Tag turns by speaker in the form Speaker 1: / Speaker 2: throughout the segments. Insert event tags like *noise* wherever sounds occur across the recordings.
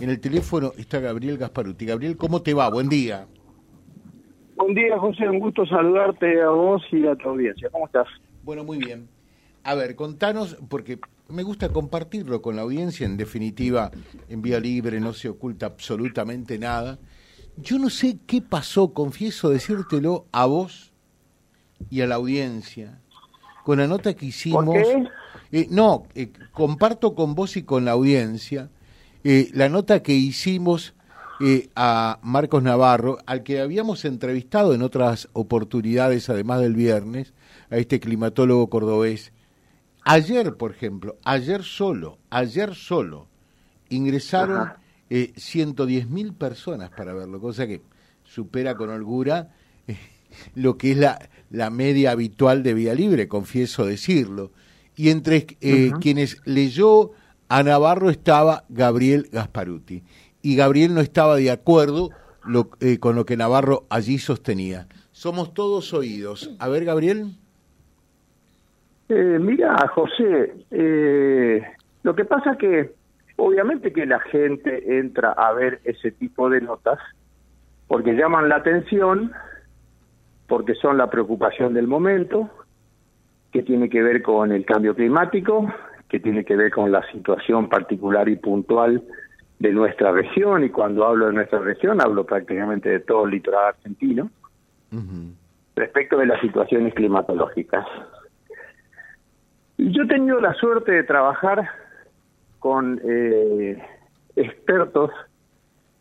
Speaker 1: En el teléfono está Gabriel Gasparuti. Gabriel, ¿cómo te va? Buen día.
Speaker 2: Buen día, José. Un gusto saludarte a vos y a tu audiencia. ¿Cómo estás?
Speaker 1: Bueno, muy bien. A ver, contanos, porque me gusta compartirlo con la audiencia. En definitiva, en vía libre no se oculta absolutamente nada. Yo no sé qué pasó, confieso decírtelo a vos y a la audiencia, con la nota que hicimos.
Speaker 2: ¿Por qué?
Speaker 1: Eh, no, eh, comparto con vos y con la audiencia eh, la nota que hicimos a Marcos Navarro, al que habíamos entrevistado en otras oportunidades, además del viernes, a este climatólogo cordobés. Ayer, por ejemplo, ayer solo, ayer solo, ingresaron eh, 110 mil personas para verlo, cosa que supera con holgura *laughs* lo que es la, la media habitual de Vía Libre, confieso decirlo. Y entre eh, quienes leyó a Navarro estaba Gabriel Gasparuti. Y Gabriel no estaba de acuerdo lo, eh, con lo que Navarro allí sostenía. Somos todos oídos. A ver, Gabriel.
Speaker 2: Eh, mira, José, eh, lo que pasa que obviamente que la gente entra a ver ese tipo de notas porque llaman la atención, porque son la preocupación del momento, que tiene que ver con el cambio climático, que tiene que ver con la situación particular y puntual de nuestra región, y cuando hablo de nuestra región hablo prácticamente de todo el litoral argentino, respecto de las situaciones climatológicas. Yo he tenido la suerte de trabajar con eh, expertos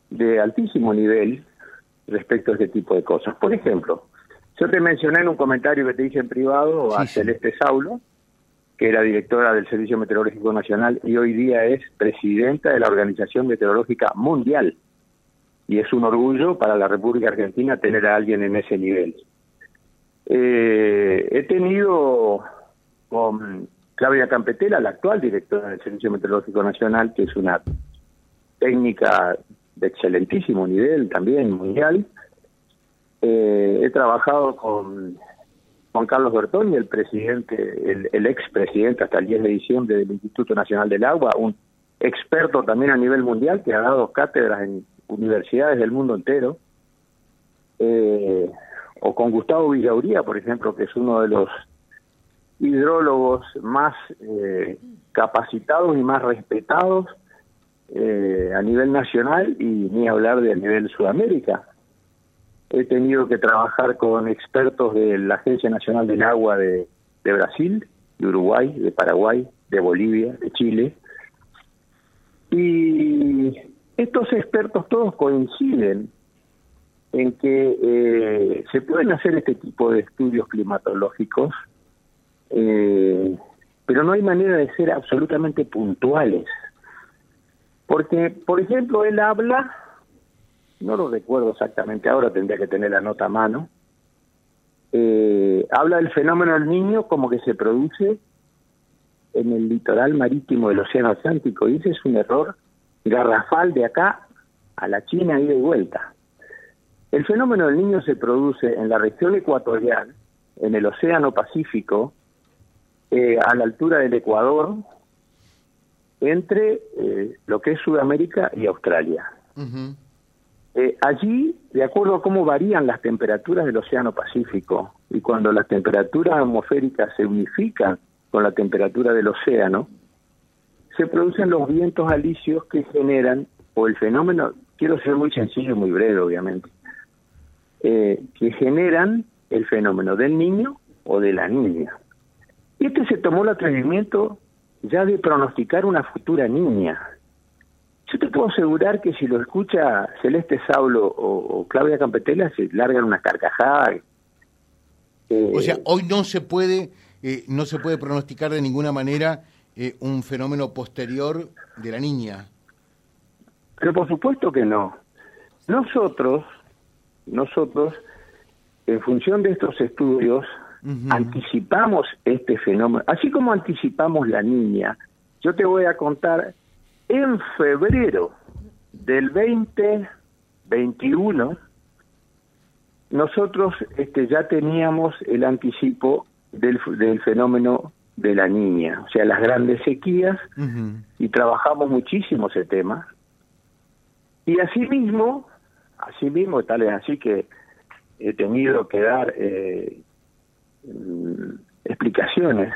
Speaker 2: de altísimo nivel respecto a este tipo de cosas. Por ejemplo, yo te mencioné en un comentario que te dije en privado a Celeste Saulo, que era directora del Servicio Meteorológico Nacional y hoy día es presidenta de la Organización Meteorológica Mundial. Y es un orgullo para la República Argentina tener a alguien en ese nivel. Eh, he tenido con Claudia Campetela, la actual directora del Servicio Meteorológico Nacional, que es una técnica de excelentísimo nivel también mundial. Eh, he trabajado con Juan Carlos Bertoni, el presidente, el, el expresidente hasta el 10 de diciembre del Instituto Nacional del Agua, un experto también a nivel mundial que ha dado cátedras en universidades del mundo entero. Eh, o con Gustavo Villauría, por ejemplo, que es uno de los hidrólogos más eh, capacitados y más respetados eh, a nivel nacional y ni hablar de a nivel Sudamérica. He tenido que trabajar con expertos de la Agencia Nacional del Agua de, Brasil, de Uruguay, de Paraguay, de Bolivia, de Chile. Y estos expertos todos coinciden en que eh, se pueden hacer este tipo de estudios climatológicos eh, pero no hay manera de ser absolutamente puntuales. Porque, por ejemplo, él habla, no lo recuerdo exactamente ahora, tendría que tener la nota a mano, eh, habla del fenómeno del niño como que se produce en el litoral marítimo del Océano Atlántico. Y ese es un error garrafal de acá a la China ida y vuelta. El fenómeno del niño se produce en la región ecuatorial, en el Océano Pacífico, eh, a la altura del Ecuador, entre eh, lo que es Sudamérica y Australia. Eh, allí, de acuerdo a cómo varían las temperaturas del Océano Pacífico, y cuando las temperaturas atmosféricas se unifican con la temperatura del océano, se producen los vientos alisios que generan, o el fenómeno, quiero ser muy sencillo y muy breve, obviamente, que generan el fenómeno del niño o de la niña. Y este se tomó el atrevimiento ya de pronosticar una futura niña. Yo te puedo asegurar que si lo escucha Celeste Saulo o, Claudia Campetela, se largan una carcajada.
Speaker 1: Eh, o sea, hoy no se puede, eh, no se puede pronosticar de ninguna manera eh, un fenómeno posterior de la niña.
Speaker 2: Pero por supuesto que no. Nosotros, nosotros, en función de estos estudios, anticipamos este fenómeno, así como anticipamos la niña. Yo te voy a contar, en febrero del 2021, nosotros este, ya teníamos el anticipo del, del fenómeno de la niña, o sea, las grandes sequías, y trabajamos muchísimo ese tema. Y asimismo, asimismo, tal es así que he tenido que dar eh, mm, explicaciones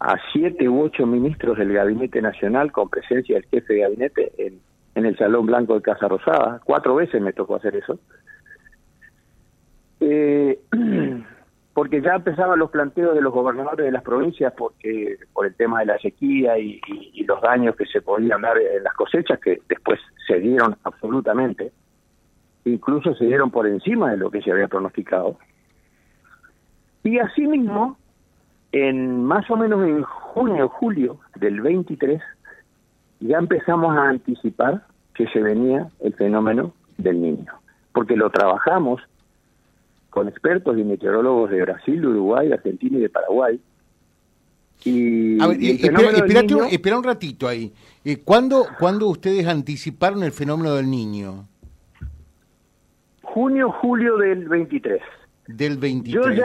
Speaker 2: a siete u ocho ministros del Gabinete Nacional con presencia del jefe de gabinete en, el Salón Blanco de Casa Rosada. Cuatro veces me tocó hacer eso. Eh, *clears throat* porque ya empezaban los planteos de los gobernadores de las provincias porque por el tema de la sequía y, los daños que se podían dar en las cosechas que después se dieron absolutamente incluso se dieron por encima de lo que se había pronosticado y asimismo en más o menos en junio julio del 23 ya empezamos a anticipar que se venía el fenómeno del niño porque lo trabajamos con expertos y meteorólogos de Brasil, de Uruguay, de Argentina y de Paraguay.
Speaker 1: Y, a ver, espera, un, ratito ahí. Eh, ¿cuándo, ¿Cuándo ustedes anticiparon el fenómeno del niño?
Speaker 2: Junio, julio del 23.
Speaker 1: Del 23. Eh,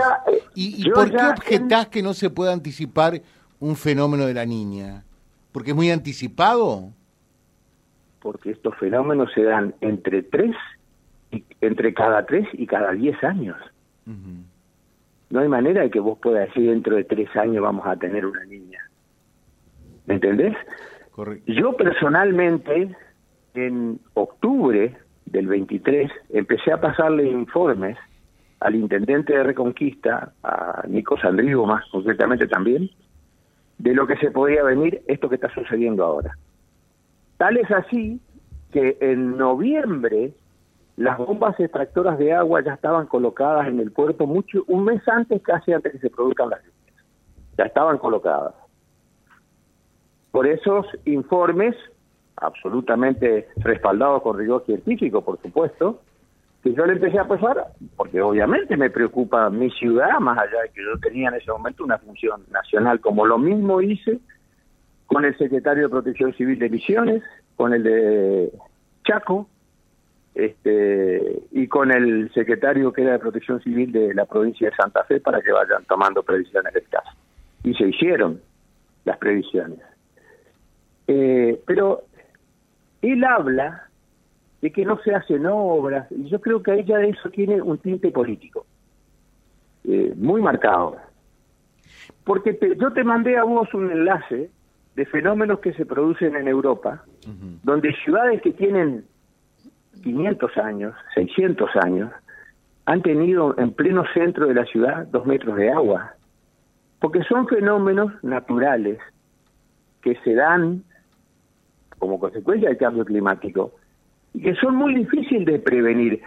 Speaker 1: ¿Y, por qué objetás que no se puede anticipar un fenómeno de la niña? ¿Porque es muy anticipado?
Speaker 2: Porque estos fenómenos se dan entre tres entre cada tres y cada diez años. No hay manera de que vos puedas decir dentro de tres años vamos a tener una niña. ¿Me entendés? Yo personalmente, en octubre del 23, empecé a pasarle informes al intendente de Reconquista, a Nico Sandrigo más concretamente también, de lo que se podía venir esto que está sucediendo ahora. Tal es así que en noviembre las bombas extractoras de agua ya estaban colocadas en el puerto mucho un mes antes, casi antes que se produzcan las lluvias. Ya estaban colocadas. Por esos informes, absolutamente respaldados con rigor científico, por supuesto, que yo le empecé a pasar, porque obviamente me preocupa mi ciudad, más allá de que yo tenía en ese momento una función nacional, como lo mismo hice con el secretario de Protección Civil de Misiones, con el de Chaco, este, y con el secretario que era de Protección Civil de la provincia de Santa Fe para que vayan tomando previsiones del caso. Y se hicieron las previsiones. Eh, pero él habla de que no se hacen obras, y yo creo que ella de eso tiene un tinte político, eh, muy marcado. Porque yo te mandé a vos un enlace de fenómenos que se producen en Europa, donde ciudades que tienen 500 años, 600 años, han tenido en pleno centro de la ciudad dos metros de agua, porque son fenómenos naturales que se dan como consecuencia del cambio climático y que son muy difíciles de prevenir.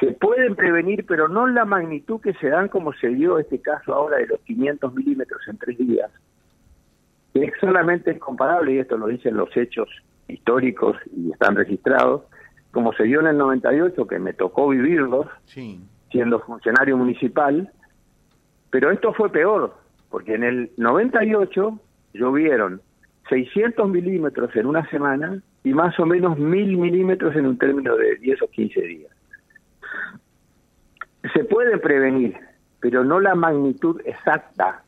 Speaker 2: Se pueden prevenir, pero no la magnitud que se dan como se dio este caso ahora de los 500 milímetros en tres días. Es solamente comparable, y esto lo dicen los hechos históricos y están registrados, como se dio en el 98, que me tocó vivirlos, siendo funcionario municipal, pero esto fue peor, porque en el 98 llovieron 600 milímetros en una semana y más o menos 1000 milímetros en un término de 10 o 15 días. Se puede prevenir, pero no la magnitud exacta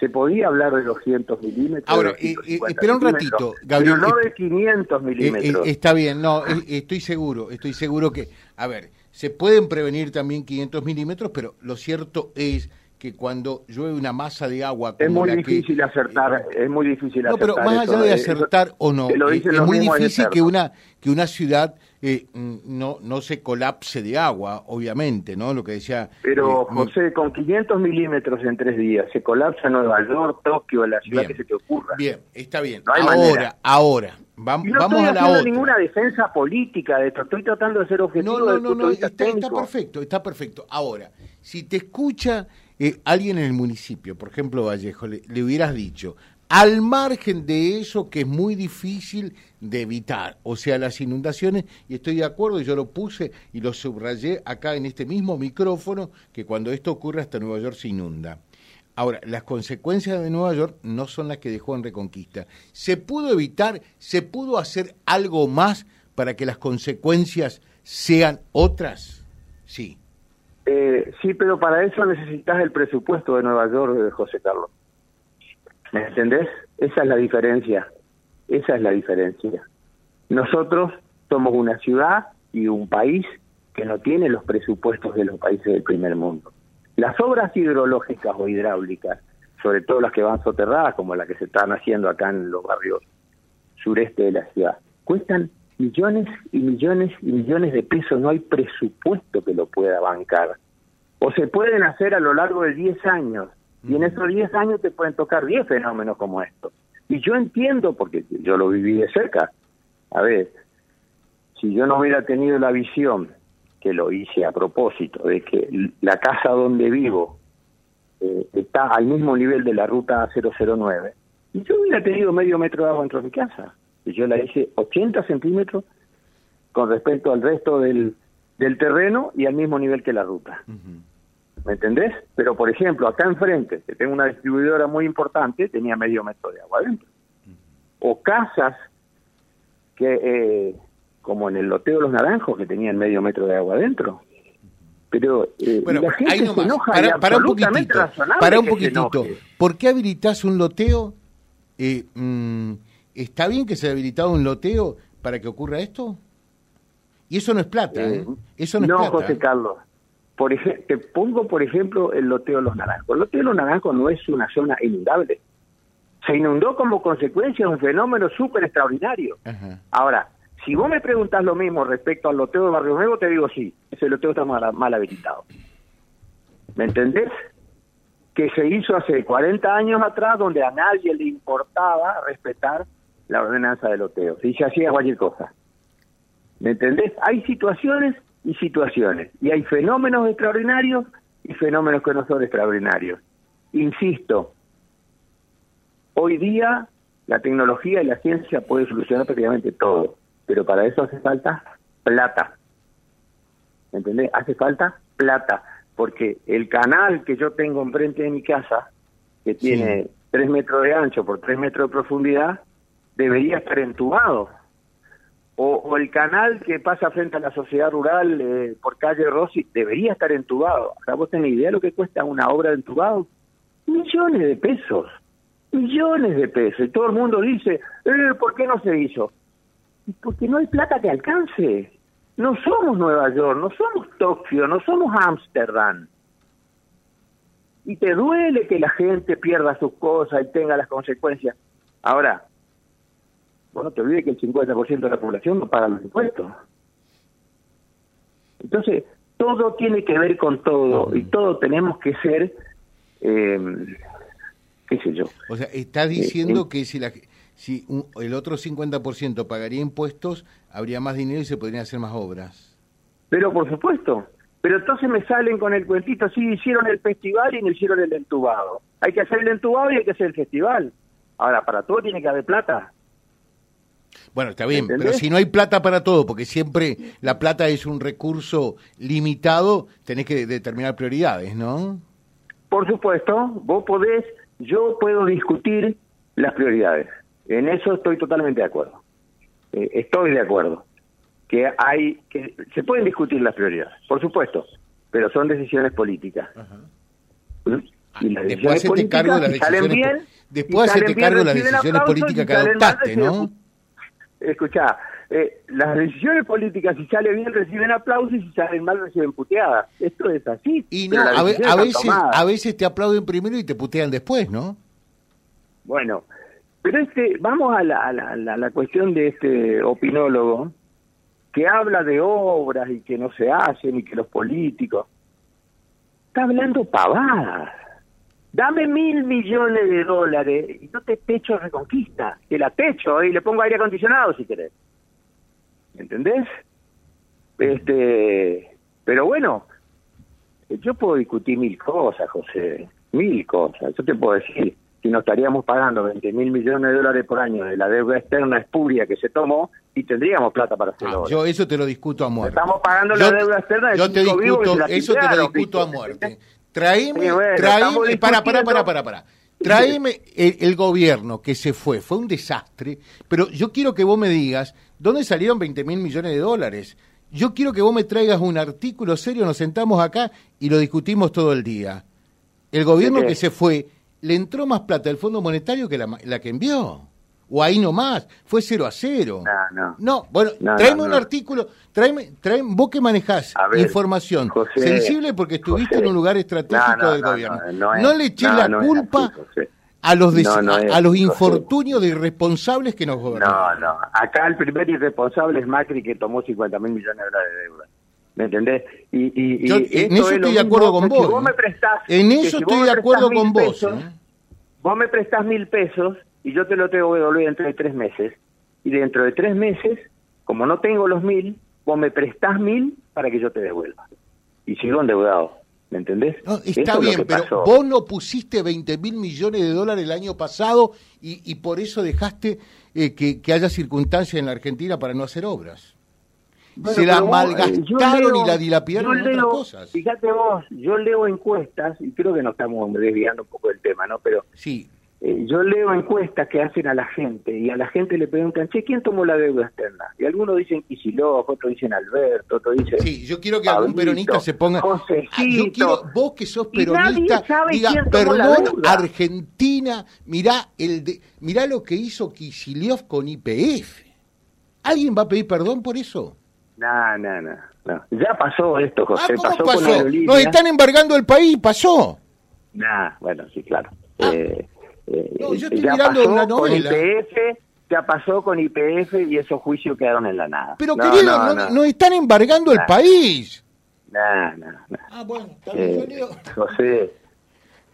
Speaker 2: se podía hablar de los 100 milímetros.
Speaker 1: Ahora, eh, eh, espera un ratito, Gabriel.
Speaker 2: Pero no de 500 milímetros.
Speaker 1: está bien, no, estoy seguro, estoy seguro que, a ver, se pueden prevenir también 500 milímetros, pero lo cierto es que cuando llueve una masa de agua
Speaker 2: es muy difícil acertar es muy difícil
Speaker 1: no pero más allá de acertar o no es muy difícil que una que una ciudad eh, no no se colapse de agua obviamente no lo que decía
Speaker 2: pero eh, José con 500 milímetros en tres días se colapsa Nueva York Tokio la ciudad que se te ocurra
Speaker 1: bien está bien. Ahora ahora vamos, no vamos a la otra.
Speaker 2: ninguna defensa política de esto estoy tratando de ser objetivo
Speaker 1: no no no, está perfecto está perfecto. Ahora si te escucha eh, alguien en el municipio, por ejemplo Vallejo, le, hubieras dicho, al margen de eso que es muy difícil de evitar, o sea, las inundaciones, y estoy de acuerdo, yo lo puse y lo subrayé acá en este mismo micrófono, que cuando esto ocurre hasta Nueva York se inunda. Ahora, las consecuencias de Nueva York no son las que dejó en Reconquista. ¿Se pudo evitar, se pudo hacer algo más para que las consecuencias sean otras? Sí.
Speaker 2: Eh, sí, pero para eso necesitas el presupuesto de Nueva York, de José Carlos. ¿Me entendés? Esa es la diferencia. Esa es la diferencia. Nosotros somos una ciudad y un país que no tiene los presupuestos de los países del primer mundo. Las obras hidrológicas o hidráulicas, sobre todo las que van soterradas, como las que se están haciendo acá en los barrios sureste de la ciudad, cuestan millones y millones y millones de pesos, no hay presupuesto que lo pueda bancar. O se pueden hacer a lo largo de 10 años, y en esos 10 años te pueden tocar 10 fenómenos como estos. Y yo entiendo, porque yo lo viví de cerca, a ver, si yo no hubiera tenido la visión, que lo hice a propósito, de que la casa donde vivo eh, está al mismo nivel de la ruta 009, y yo hubiera tenido medio metro de agua dentro de mi casa. Yo la hice 80 centímetros con respecto al resto del, del terreno y al mismo nivel que la ruta. ¿Me entendés? Pero, por ejemplo, acá enfrente, que tengo una distribuidora muy importante, tenía medio metro de agua adentro. O casas que, eh, como en el loteo de los naranjos, que tenían medio metro de agua adentro. Pero eh, la gente se enoja
Speaker 1: para, para un poquitito, para un poquitito. ¿Por qué habilitas un loteo? Eh, mm, ¿Está bien que se haya habilitado un loteo para que ocurra esto? Y eso no es plata, ¿eh? Eso no, es plata.
Speaker 2: José Carlos. Por te pongo, por ejemplo, el loteo de los naranjos. El loteo de los naranjos no es una zona inundable. Se inundó como consecuencia de un fenómeno súper extraordinario. Ahora, si vos me preguntas lo mismo respecto al loteo de Barrio Nuevo, te digo sí, ese loteo está mal, mal habilitado. ¿Me entendés? Que se hizo hace 40 años atrás, donde a nadie le importaba respetar la ordenanza de loteo. Y se hacía cualquier cosa. ¿Me entendés? Hay situaciones y situaciones. Y hay fenómenos extraordinarios y fenómenos que no son extraordinarios. Insisto, hoy día la tecnología y la ciencia puede solucionar prácticamente todo, pero para eso hace falta plata. ¿Me entendés? Hace falta plata, porque el canal que yo tengo enfrente de mi casa, que tiene tres metros de ancho por tres metros de profundidad, debería estar entubado. O, el canal que pasa frente a la sociedad rural eh, por calle Rossi debería estar entubado. ¿Acá vos tenés idea de lo que cuesta una obra de entubado? Millones de pesos. Millones de pesos. Y todo el mundo dice, eh, ¿por qué no se hizo? Porque no hay plata que alcance. No somos Nueva York, no somos Tokio, no somos Ámsterdam. Y te duele que la gente pierda sus cosas y tenga las consecuencias. Ahora, no te olvides que el 50% de la población no paga los impuestos. Entonces, todo tiene que ver con todo y todo tenemos que ser, eh, qué sé yo.
Speaker 1: O sea, está eh, diciendo eh, que si, la, si el otro 50% pagaría impuestos, habría más dinero y se podrían hacer más obras.
Speaker 2: Pero por supuesto. Pero entonces me salen con el cuentito, sí, hicieron el festival y no hicieron el entubado. Hay que hacer el entubado y hay que hacer el festival. Ahora, para todo tiene que haber plata.
Speaker 1: Bueno, está bien, pero si no hay plata para todo, porque siempre la plata es un recurso limitado, tenés que determinar prioridades, ¿no?
Speaker 2: Por supuesto, vos podés, yo puedo discutir las prioridades. En eso estoy totalmente de acuerdo. Eh, estoy de acuerdo. Que hay, que se pueden discutir las prioridades, por supuesto, pero son decisiones políticas.
Speaker 1: ¿Mm? Y las después decisiones cargo de las decisiones, bien, después hacerte cargo de las decisiones políticas que adoptaste, ¿no?
Speaker 2: Escuchá, eh, las decisiones políticas, si sale bien, reciben aplausos y si salen mal, reciben puteadas. Esto es así.
Speaker 1: Y no, a, veces, a veces te aplauden primero y te putean después, ¿no?
Speaker 2: Bueno, pero este, vamos a la, a la, la cuestión de este opinólogo que habla de obras y que no se hacen y que los políticos. Está hablando pavadas dame mil millones de dólares y no te techo reconquista, que la techo y le pongo aire acondicionado si querés. ¿Entendés? Este, pero bueno, yo puedo discutir mil cosas, José, mil cosas. Yo te puedo decir, si nos estaríamos pagando 20 mil millones de dólares por año de la deuda externa espuria que se tomó y tendríamos plata para hacerlo.
Speaker 1: Ah, yo eso te lo discuto a muerte.
Speaker 2: Estamos pagando la deuda externa de
Speaker 1: yo te discuto, Eso te lo discuto a muerte. Traíme, para, para, para, para, para. Traeme el, gobierno que se fue, fue un desastre, pero yo quiero que vos me digas, ¿dónde salieron 20 mil millones de dólares? Yo quiero que vos me traigas un artículo serio, nos sentamos acá y lo discutimos todo el día. El gobierno que se fue, le entró más plata del Fondo Monetario que la, la que envió. O ahí nomás, fue 0 a 0.
Speaker 2: No, no.
Speaker 1: No, bueno,
Speaker 2: No,
Speaker 1: tráeme
Speaker 2: no,
Speaker 1: un artículo, tráeme, tráeme, vos que manejás
Speaker 2: ver,
Speaker 1: información
Speaker 2: José,
Speaker 1: sensible porque estuviste
Speaker 2: José.
Speaker 1: en un lugar estratégico del
Speaker 2: no,
Speaker 1: gobierno.
Speaker 2: no,
Speaker 1: le
Speaker 2: no,
Speaker 1: la culpa
Speaker 2: así,
Speaker 1: a los a, los infortunios de irresponsables que nos gobernan.
Speaker 2: No, no. Acá el primer irresponsable es Macri que tomó 50 mil millones de dólares de deuda. ¿Me entendés? Y, y, y
Speaker 1: Yo en eso
Speaker 2: es
Speaker 1: estoy de acuerdo con vos. ¿eh?
Speaker 2: me prestás,
Speaker 1: en eso
Speaker 2: si
Speaker 1: estoy de acuerdo con vos.
Speaker 2: pesos,
Speaker 1: ¿eh?
Speaker 2: Vos me prestás mil pesos y yo te lo tengo que devolver dentro de tres meses. Y dentro de tres meses, como no tengo los mil, vos me prestás mil para que yo te devuelva. Y sigo endeudado. ¿Me entendés?
Speaker 1: No, está bien, pero
Speaker 2: pasó.
Speaker 1: vos no pusiste 20 mil millones de dólares el año pasado y, y por eso dejaste eh, que, que haya circunstancias en la Argentina para no hacer obras.
Speaker 2: Bueno,
Speaker 1: Se la
Speaker 2: eh,
Speaker 1: malgastaron
Speaker 2: leo-
Speaker 1: y la dilapidaron en otras
Speaker 2: leo-
Speaker 1: cosas.
Speaker 2: Fíjate vos, yo leo encuestas, y creo que nos estamos desviando un poco del tema, ¿no? Pero
Speaker 1: Sí,
Speaker 2: eh, yo leo encuestas que hacen a la gente, y a la gente le preguntan, che, ¿quién tomó la deuda externa? Y algunos dicen Kicillof, otros dicen Alberto, otros dicen...
Speaker 1: sí, yo quiero que algún
Speaker 2: Pablito,
Speaker 1: peronista se ponga...
Speaker 2: Josecito.
Speaker 1: Ah, yo quiero, vos que sos peronista, diga, perdón,
Speaker 2: deuda".
Speaker 1: Argentina, mirá, el de, mirá lo que hizo Kicillof con IPF. ¿Alguien va a pedir perdón por eso?
Speaker 2: No, no, no, no. Ya pasó esto,
Speaker 1: Ah,
Speaker 2: José,
Speaker 1: ¿cómo
Speaker 2: pasó, con
Speaker 1: pasó?
Speaker 2: Aerolíneas.
Speaker 1: Nos están embargando el país, pasó.
Speaker 2: Nah, bueno, sí, claro.
Speaker 1: Ah.
Speaker 2: Eh, eh,
Speaker 1: No, yo estoy
Speaker 2: ya
Speaker 1: mirando
Speaker 2: pasó
Speaker 1: una
Speaker 2: con
Speaker 1: novela.
Speaker 2: IPF, ya pasó con IPF y esos juicios quedaron en la nada.
Speaker 1: Pero
Speaker 2: No,
Speaker 1: querido,
Speaker 2: no,
Speaker 1: no-
Speaker 2: no.
Speaker 1: nos están embargando el país.
Speaker 2: Nah, nah, nah.
Speaker 1: Ah, bueno, yo
Speaker 2: Eh. José,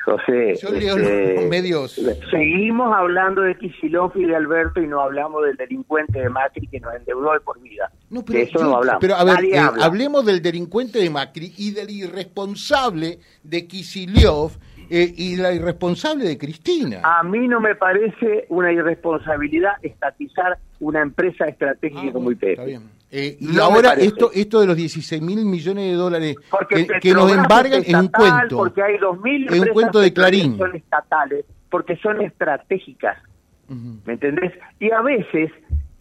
Speaker 2: José, este,
Speaker 1: medios.
Speaker 2: Seguimos hablando de Kicillof y de Alberto y no hablamos del delincuente de Macri que nos endeudó de por vida.
Speaker 1: No, pero,
Speaker 2: de eso
Speaker 1: yo-
Speaker 2: no hablamos.
Speaker 1: pero a ver,
Speaker 2: Nadie
Speaker 1: eh,
Speaker 2: habla.
Speaker 1: hablemos del delincuente de Macri y del irresponsable de Kicillof eh, y la irresponsable de Cristina.
Speaker 2: A mí no me parece una irresponsabilidad estatizar una empresa estratégica
Speaker 1: Ah,
Speaker 2: como IPF.
Speaker 1: está bien. Eh, y
Speaker 2: No
Speaker 1: ahora esto esto de los 16 mil millones de dólares
Speaker 2: Porque
Speaker 1: que, que nos embargan
Speaker 2: es
Speaker 1: un cuento.
Speaker 2: Porque hay 2.000
Speaker 1: Es un
Speaker 2: empresas
Speaker 1: cuento de Clarín.
Speaker 2: que son estatales, porque son estratégicas. ¿me entendés? Y a veces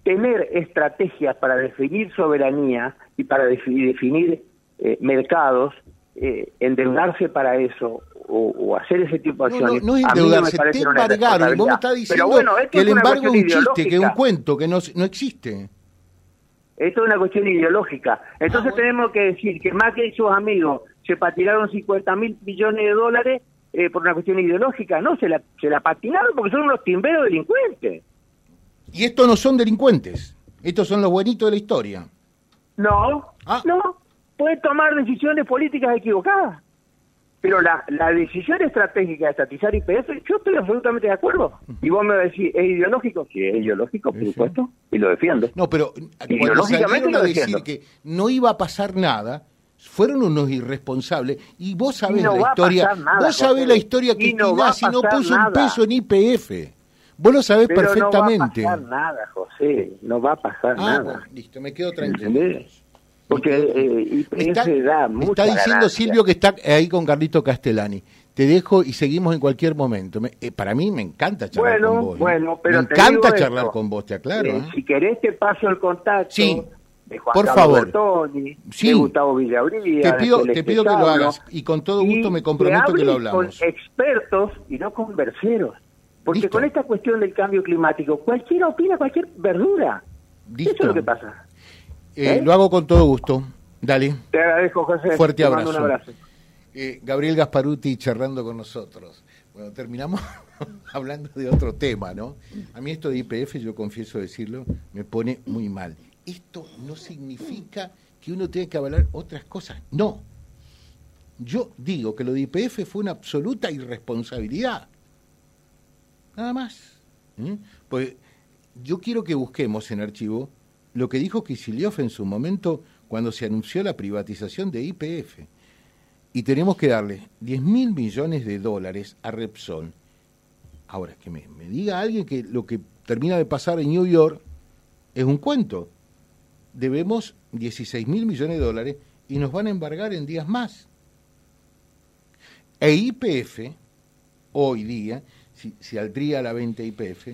Speaker 2: tener estrategias para definir soberanía y para defi- definir eh, mercados, eh, endeudarse para eso o, o hacer ese tipo de
Speaker 1: No, no,
Speaker 2: acciones.
Speaker 1: no
Speaker 2: a mí me
Speaker 1: endeudarse, te embargaron. Vos me estás diciendo
Speaker 2: bueno,
Speaker 1: que el embargo es un chiste, que es un cuento, que no, no existe.
Speaker 2: Esto es una cuestión ideológica. Entonces
Speaker 1: Ah, bueno.
Speaker 2: tenemos que decir que Macri y sus amigos se patinaron 50 mil millones de dólares eh, por una cuestión ideológica. No, se la, se la patinaron porque son unos timberos delincuentes.
Speaker 1: Y estos no son delincuentes. Estos son los buenitos de la historia.
Speaker 2: No,
Speaker 1: Ah.
Speaker 2: no. Pueden tomar decisiones políticas equivocadas. Pero la, la decisión estratégica de estatizar IPF, yo estoy absolutamente de acuerdo. Y vos me decís, ¿es ideológico? Sí, es ideológico, por supuesto, y lo defiendo.
Speaker 1: No, pero cuando
Speaker 2: Ideológicamente
Speaker 1: a
Speaker 2: lo
Speaker 1: decir
Speaker 2: defiendo.
Speaker 1: que no iba a pasar nada, fueron unos irresponsables. Y vos sabés
Speaker 2: no
Speaker 1: la historia.
Speaker 2: nada,
Speaker 1: vos sabés la historia que
Speaker 2: no
Speaker 1: Tinasi no puso un peso en IPF. Vos lo sabés
Speaker 2: Pero
Speaker 1: perfectamente.
Speaker 2: no va a pasar nada, José. No va a pasar
Speaker 1: ah,
Speaker 2: nada.
Speaker 1: bueno, listo, me quedo tranquilo.
Speaker 2: ¿Entendés? Porque eh,
Speaker 1: está,
Speaker 2: da
Speaker 1: me
Speaker 2: mucha
Speaker 1: está diciendo
Speaker 2: ganancia.
Speaker 1: Silvio que está ahí con Carlito Castellani. Te dejo y seguimos en cualquier momento. Me- eh, para mí me encanta charlar
Speaker 2: Bueno,
Speaker 1: con vos. ¿eh?
Speaker 2: bueno, pero
Speaker 1: me
Speaker 2: te
Speaker 1: encanta
Speaker 2: digo
Speaker 1: charlar
Speaker 2: esto.
Speaker 1: con vos, te aclaro.
Speaker 2: Eh,
Speaker 1: ¿eh?
Speaker 2: Si querés te paso el contacto
Speaker 1: Sí,
Speaker 2: de Juan
Speaker 1: por
Speaker 2: Carlos
Speaker 1: favor.
Speaker 2: Bertoni,
Speaker 1: Sí.
Speaker 2: de Gustavo Villauría.
Speaker 1: Te pido- te pido que lo hagas, y con todo gusto me comprometo
Speaker 2: que
Speaker 1: que lo hablamos.
Speaker 2: con expertos y no con verseros. Porque
Speaker 1: Listo.
Speaker 2: con esta cuestión del cambio climático, cualquiera opina cualquier verdura.
Speaker 1: Listo.
Speaker 2: Eso es lo que pasa.
Speaker 1: Eh,
Speaker 2: ¿Eh?
Speaker 1: Lo hago con todo gusto. Dale.
Speaker 2: Te agradezco, José.
Speaker 1: Fuerte
Speaker 2: Te mando
Speaker 1: abrazo.
Speaker 2: Un abrazo.
Speaker 1: Eh, Gabriel Gasparuti charlando con nosotros. Bueno, terminamos *laughs* hablando de otro tema, ¿no? A mí esto de IPF, yo confieso decirlo, me pone muy mal. Esto no significa que uno tenga que avalar otras cosas. No. Yo digo que lo de IPF fue una absoluta irresponsabilidad. Nada más. ¿Mm? Pues yo quiero que busquemos en archivo lo que dijo Kicillof en su momento cuando se anunció la privatización de IPF. Y tenemos que darle 10 mil millones de dólares a Repsol. Ahora, que me, diga alguien que lo que termina de pasar en New York es un cuento. Debemos 16 mil millones de dólares y nos van a embargar en días más. E IPF, hoy día, si, si aldría la venta IPF,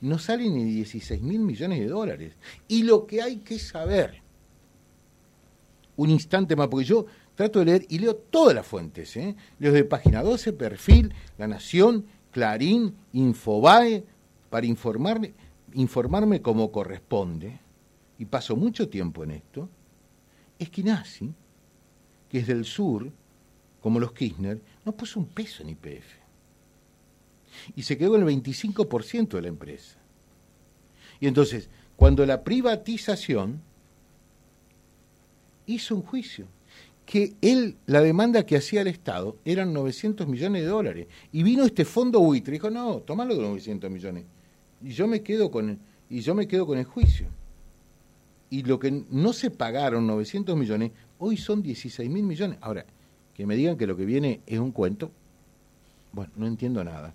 Speaker 1: no sale ni 16 mil millones de dólares. Y lo que hay que saber, un instante más, porque yo trato de leer y leo todas las fuentes, ¿eh? leo de Página 12, Perfil, La Nación, Clarín, Infobae, para informarme, informarme como corresponde, y paso mucho tiempo en esto, es que Nazi, que es del sur, como los Kirchner, no puso un peso en IPF. Y se quedó el 25% de la empresa. Y entonces, cuando la privatización hizo un juicio, que él, la demanda que hacía el Estado eran 900 millones de dólares. Y vino este fondo buitre y dijo, no, tomalo de 900 millones. Y yo me quedo con y yo me quedo con el juicio. Y lo que no se pagaron 900 millones, hoy son 16 mil millones. Ahora, que me digan que lo que viene es un cuento, bueno, no entiendo nada.